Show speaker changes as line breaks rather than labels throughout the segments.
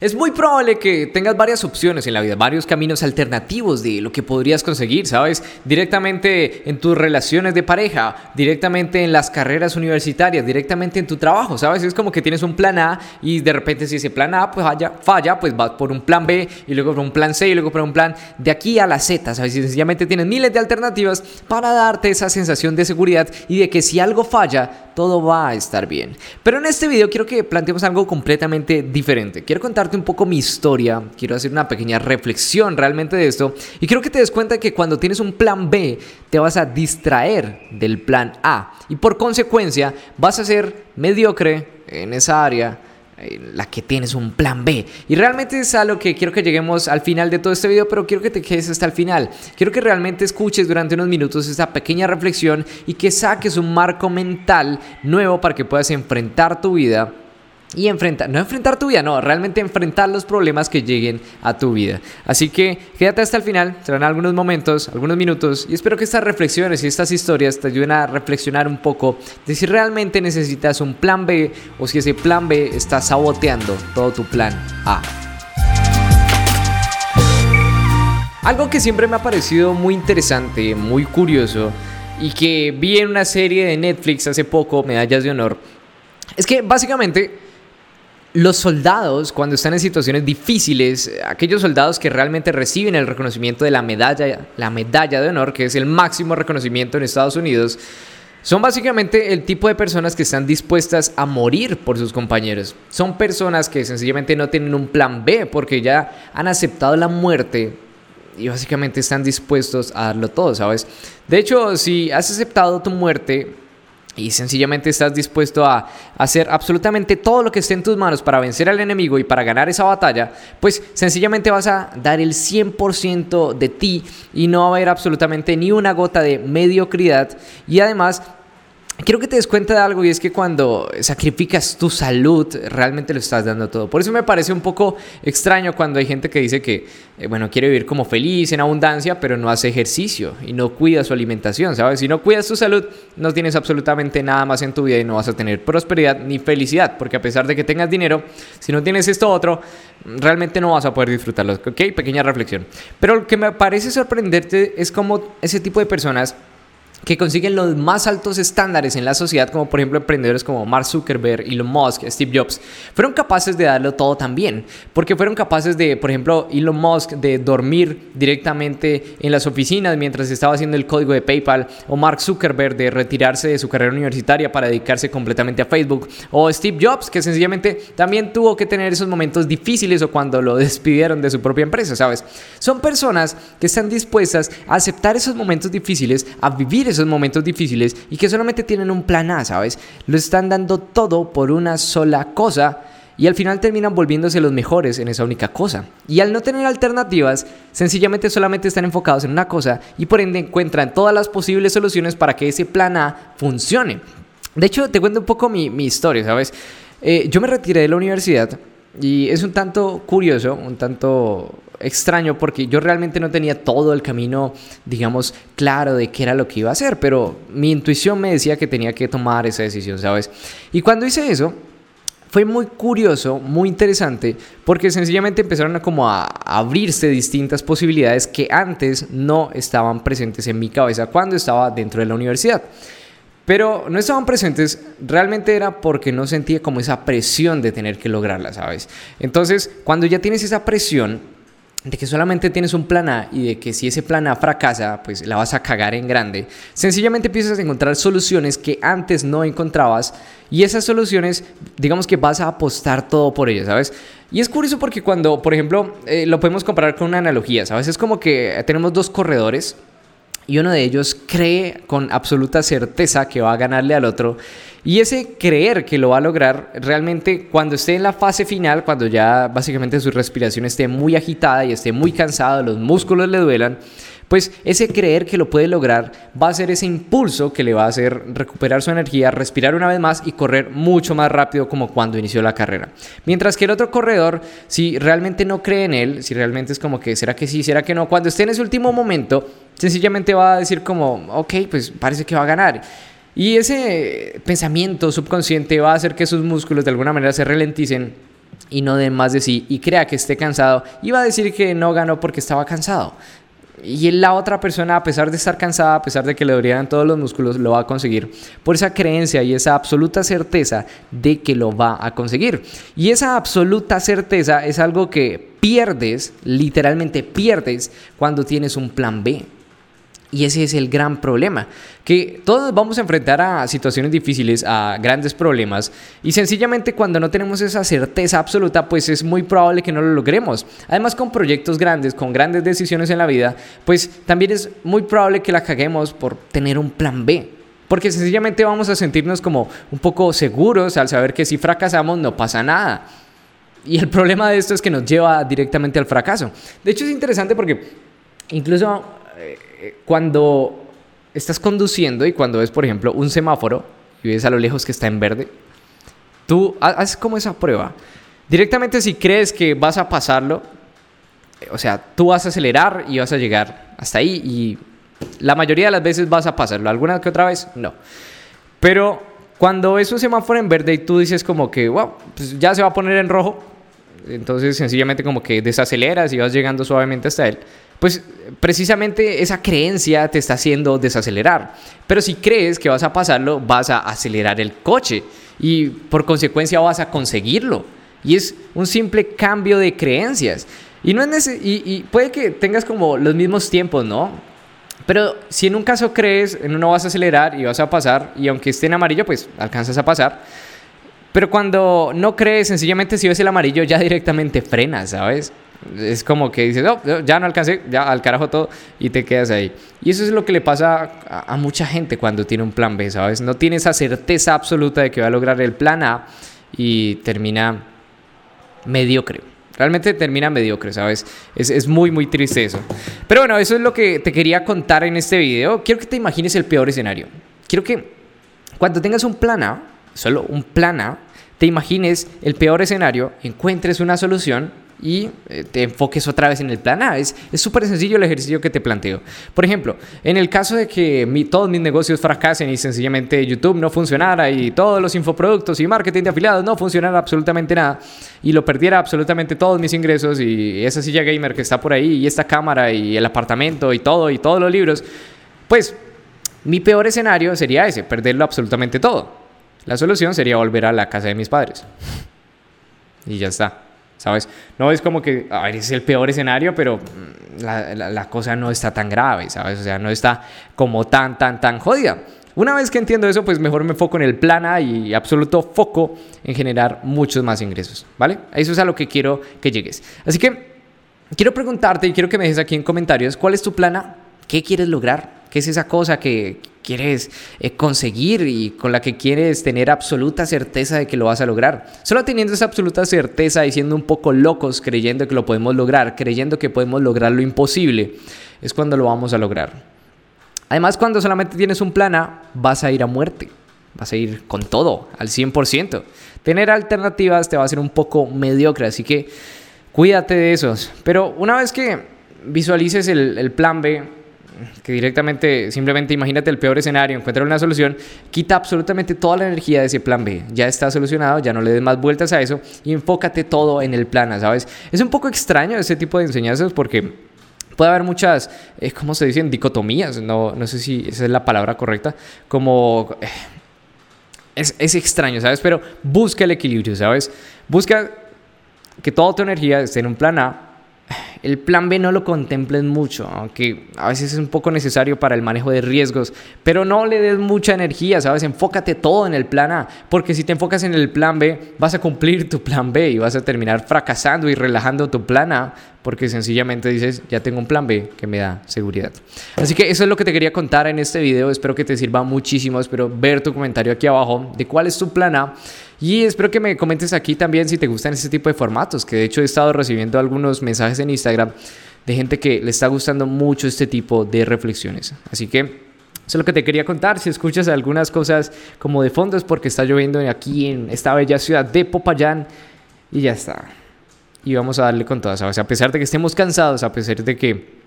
Es muy probable que tengas varias opciones en la vida, varios caminos alternativos de lo que podrías conseguir, ¿sabes? Directamente en tus relaciones de pareja, directamente en las carreras universitarias, directamente en tu trabajo, ¿sabes? Es como que tienes un plan A y de repente si ese plan A pues falla, falla pues vas por un plan B y luego por un plan C y luego por un plan de aquí a la Z, ¿sabes? Y sencillamente tienes miles de alternativas para darte esa sensación de seguridad y de que si algo falla, todo va a estar bien. Pero en este video quiero que planteemos algo completamente diferente. Quiero contarte un poco mi historia, quiero hacer una pequeña reflexión realmente de esto y quiero que te des cuenta que cuando tienes un plan B te vas a distraer del plan A y por consecuencia vas a ser mediocre en esa área la que tienes un plan B. Y realmente es a lo que quiero que lleguemos al final de todo este video, pero quiero que te quedes hasta el final. Quiero que realmente escuches durante unos minutos esta pequeña reflexión y que saques un marco mental nuevo para que puedas enfrentar tu vida y enfrentar, no enfrentar tu vida, no, realmente enfrentar los problemas que lleguen a tu vida. Así que quédate hasta el final, serán algunos momentos, algunos minutos y espero que estas reflexiones y estas historias te ayuden a reflexionar un poco de si realmente necesitas un plan B o si ese plan B está saboteando todo tu plan A. Algo que siempre me ha parecido muy interesante, muy curioso y que vi en una serie de Netflix hace poco, Medallas de Honor, es que básicamente los soldados, cuando están en situaciones difíciles, aquellos soldados que realmente reciben el reconocimiento de la medalla, la medalla de honor, que es el máximo reconocimiento en Estados Unidos, son básicamente el tipo de personas que están dispuestas a morir por sus compañeros. Son personas que sencillamente no tienen un plan B porque ya han aceptado la muerte y básicamente están dispuestos a darlo todo, ¿sabes? De hecho, si has aceptado tu muerte, y sencillamente estás dispuesto a hacer absolutamente todo lo que esté en tus manos para vencer al enemigo y para ganar esa batalla, pues sencillamente vas a dar el 100% de ti y no va a haber absolutamente ni una gota de mediocridad. Y además quiero que te des cuenta de algo y es que cuando sacrificas tu salud, realmente lo estás dando todo. Por eso me parece un poco extraño cuando hay gente que dice que, eh, bueno, quiere vivir como feliz, en abundancia, pero no hace ejercicio y no cuida su alimentación, ¿sabes? Si no cuidas tu salud, no tienes absolutamente nada más en tu vida y no vas a tener prosperidad ni felicidad, porque a pesar de que tengas dinero, si no tienes esto otro, realmente no vas a poder disfrutarlo, ¿ok? Pequeña reflexión. Pero lo que me parece sorprenderte es cómo ese tipo de personas que consiguen los más altos estándares en la sociedad, como por ejemplo emprendedores como Mark Zuckerberg, Elon Musk, Steve Jobs, fueron capaces de darlo todo también, porque fueron capaces de, por ejemplo, Elon Musk de dormir directamente en las oficinas mientras estaba haciendo el código de PayPal, o Mark Zuckerberg de retirarse de su carrera universitaria para dedicarse completamente a Facebook, o Steve Jobs que sencillamente también tuvo que tener esos momentos difíciles o cuando lo despidieron de su propia empresa, ¿sabes? Son personas que están dispuestas a aceptar esos momentos difíciles, a vivir esos momentos difíciles y que solamente tienen un plan A, ¿sabes? Lo están dando todo por una sola cosa y al final terminan volviéndose los mejores en esa única cosa. Y al no tener alternativas, sencillamente solamente están enfocados en una cosa y por ende encuentran todas las posibles soluciones para que ese plan A funcione. De hecho, te cuento un poco mi, historia, ¿sabes? Eh, yo me retiré de la universidad y es un tanto curioso, un tanto extraño porque yo realmente no tenía todo el camino, digamos, claro de qué era lo que iba a hacer, pero mi intuición me decía que tenía que tomar esa decisión, ¿sabes? Y cuando hice eso, fue muy curioso, muy interesante, porque sencillamente empezaron a como a abrirse distintas posibilidades que antes no estaban presentes en mi cabeza cuando estaba dentro de la universidad. Pero no estaban presentes, realmente era porque no sentía como esa presión de tener que lograrla, ¿sabes? Entonces, cuando ya tienes esa presión, de que solamente tienes un plan A y de que si ese plan A fracasa, pues la vas a cagar en grande. Sencillamente empiezas a encontrar soluciones que antes no encontrabas y esas soluciones, digamos que vas a apostar todo por ellas, ¿sabes? Y es curioso porque cuando, por ejemplo, eh, lo podemos comparar con una analogía, ¿sabes? Es como que tenemos dos corredores y uno de ellos cree con absoluta certeza que va a ganarle al otro. Y ese creer que lo va a lograr, realmente cuando esté en la fase final, cuando ya básicamente su respiración esté muy agitada y esté muy cansado, los músculos le duelan, pues ese creer que lo puede lograr va a ser ese impulso que le va a hacer recuperar su energía, respirar una vez más y correr mucho más rápido como cuando inició la carrera. Mientras que el otro corredor, si realmente no cree en él, si realmente es como que será que sí, será que no, cuando esté en ese último momento, sencillamente va a decir como, ok, pues parece que va a ganar. Y ese pensamiento subconsciente va a hacer que sus músculos de alguna manera se ralenticen y no dé más de sí y crea que esté cansado y va a decir que no ganó porque estaba cansado. Y la otra persona, a pesar de estar cansada, a pesar de que le dolieran todos los músculos, lo va a conseguir por esa creencia y esa absoluta certeza de que lo va a conseguir. Y esa absoluta certeza es algo que pierdes, literalmente pierdes, cuando tienes un plan B. Y ese es el gran problema, que todos vamos a enfrentar a situaciones difíciles, a grandes problemas, y sencillamente cuando no tenemos esa certeza absoluta, pues es muy probable que no lo logremos. Además, con proyectos grandes, con grandes decisiones en la vida, pues también es muy probable que la caguemos por tener un plan B. Porque sencillamente vamos a sentirnos como un poco seguros al saber que si fracasamos no pasa nada. Y el problema de esto es que nos lleva directamente al fracaso. De hecho es interesante porque incluso eh, cuando estás conduciendo y cuando ves, por ejemplo, un semáforo y ves a lo lejos que está en verde, tú haces como esa prueba. Directamente si crees que vas a pasarlo, eh, o sea, tú vas a acelerar y vas a llegar hasta ahí y la mayoría de las veces vas a pasarlo. ¿Alguna que otra vez? No. Pero cuando ves un semáforo en verde y tú dices como que, wow, pues ya se va a poner en rojo, entonces sencillamente como que desaceleras y vas llegando suavemente hasta él pues precisamente esa creencia te está haciendo desacelerar. Pero si crees que vas a pasarlo, vas a acelerar el coche y por consecuencia vas a conseguirlo. Y es un simple cambio de creencias. Y, no es y, puede que tengas como los mismos tiempos, ¿no? Pero si en un caso crees, en uno vas a acelerar y vas a pasar, y aunque esté en amarillo, pues alcanzas a pasar. Pero cuando no crees, sencillamente si ves el amarillo ya directamente frenas, ¿sabes? Es como que dices, no, ya no alcancé, ya al carajo todo y te quedas ahí. Y eso es lo que le pasa a, mucha gente cuando tiene un plan B, ¿sabes? No tiene esa certeza absoluta de que va a lograr el plan A y termina mediocre. Realmente termina mediocre, ¿sabes? Es, es, muy, muy triste eso. Pero bueno, eso es lo que te quería contar en este video. Quiero que te imagines el peor escenario. Quiero que cuando tengas un plan A, solo un plan A, te imagines el peor escenario, encuentres una solución y eh, te enfoques otra vez en el plan A. Es súper sencillo el ejercicio que te planteo. Por ejemplo, en el caso de que todos mis negocios fracasen y sencillamente YouTube no funcionara y todos los infoproductos y marketing de afiliados no funcionara absolutamente nada y lo perdiera absolutamente todos mis ingresos y esa silla gamer que está por ahí y esta cámara y el apartamento y todo y todos los libros, pues mi peor escenario sería ese, perderlo absolutamente todo. La solución sería volver a la casa de mis padres. Y ya está. ¿Sabes? No es como que, a es el peor escenario, pero mm, la, la, cosa no está tan grave, ¿sabes? O sea, no está como tan, tan, tan jodida. Una vez que entiendo eso, pues mejor me foco en el plan A y absoluto foco en generar muchos más ingresos, ¿vale? Eso es a lo que quiero que llegues. Así que quiero preguntarte y quiero que me dejes aquí en comentarios, ¿cuál es tu plan? ¿Qué quieres lograr? ¿Qué es esa cosa que quieres eh, conseguir y con la que quieres tener absoluta certeza de que lo vas a lograr? Solo teniendo esa absoluta certeza y siendo un poco locos creyendo que lo podemos lograr, creyendo que podemos lograr lo imposible, es cuando lo vamos a lograr. Además, cuando solamente tienes un plan A, vas a ir a muerte. Vas a ir con todo, al 100%. Tener alternativas te va a hacer un poco mediocre, así que cuídate de esos. Pero una vez que visualices el, el plan B, que directamente, simplemente imagínate el peor escenario, encuentra una solución, quita absolutamente toda la energía de ese plan B. Ya está solucionado, ya no le des más vueltas a eso y enfócate todo en el plan A, ¿sabes? Es un poco extraño ese tipo de enseñanzas porque puede haber muchas, eh, ¿cómo se dicen? Dicotomías, no, no sé si esa es la palabra correcta, como... Eh, es, es extraño, ¿sabes? Pero busca el equilibrio, ¿sabes? Busca que toda tu energía esté en un plan A el plan B no lo contemplen mucho, aunque a veces es un poco necesario para el manejo de riesgos, pero no le des mucha energía, ¿sabes? Enfócate todo en el plan A, porque si te enfocas en el plan B, vas a cumplir tu plan B y vas a terminar fracasando y relajando tu plan A, porque sencillamente dices, ya tengo un plan B que me da seguridad. Así que eso es lo que te quería contar en este video, espero que te sirva muchísimo, espero ver tu comentario aquí abajo de cuál es tu plan A. Y espero que me comentes aquí también si te gustan este tipo de formatos, que de hecho he estado recibiendo algunos mensajes en Instagram de gente que le está gustando mucho este tipo de reflexiones. Así que eso es lo que te quería contar. Si escuchas algunas cosas como de fondo es porque está lloviendo aquí en esta bella ciudad de Popayán y ya está. Y vamos a darle con todas. A pesar de que estemos cansados, a pesar de que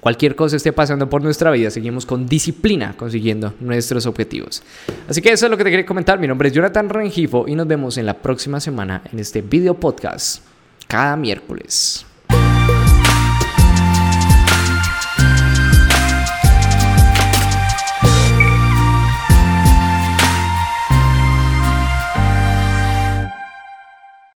cualquier cosa esté pasando por nuestra vida, seguimos con disciplina consiguiendo nuestros objetivos. Así que eso es lo que te quería comentar. Mi nombre es Jonathan Rengifo y nos vemos en la próxima semana en este video podcast cada miércoles.